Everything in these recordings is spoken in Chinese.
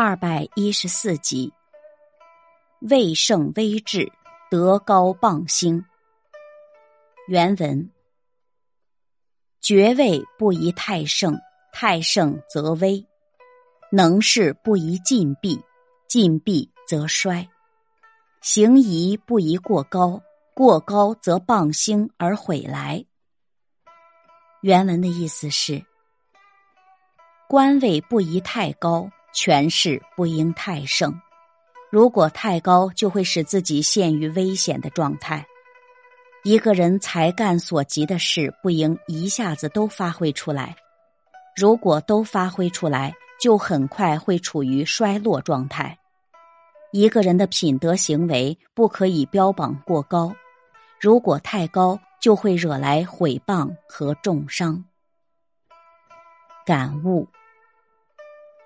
二百一十四集，位盛微志，德高傍兴。原文：爵位不宜太盛，太盛则危；能事不宜禁闭，禁闭则衰；行仪不宜过高，过高则傍兴而毁来。原文的意思是：官位不宜太高。权势不应太盛，如果太高，就会使自己陷于危险的状态。一个人才干所及的事，不应一下子都发挥出来。如果都发挥出来，就很快会处于衰落状态。一个人的品德行为不可以标榜过高，如果太高，就会惹来毁谤和重伤。感悟。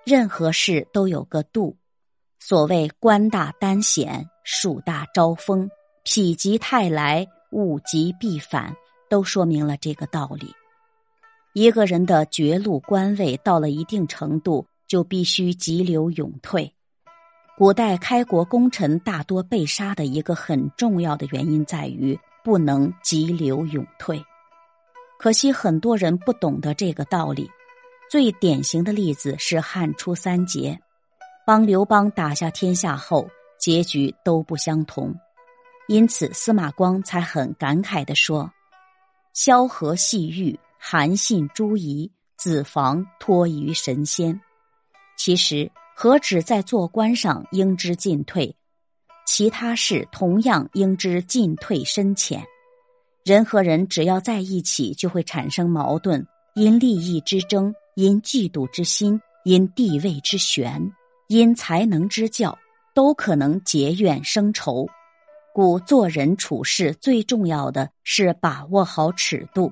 任何事都有个度，所谓官大担险，树大招风，否极泰来，物极必反，都说明了这个道理。一个人的绝路官位到了一定程度，就必须急流勇退。古代开国功臣大多被杀的一个很重要的原因在于不能急流勇退，可惜很多人不懂得这个道理。最典型的例子是汉初三杰，帮刘邦打下天下后，结局都不相同，因此司马光才很感慨地说：“萧何戏玉，韩信朱夷，子房托于神仙。其实何止在做官上应知进退，其他事同样应知进退深浅。人和人只要在一起，就会产生矛盾，因利益之争。”因嫉妒之心，因地位之悬，因才能之教，都可能结怨生仇。故做人处事最重要的是把握好尺度。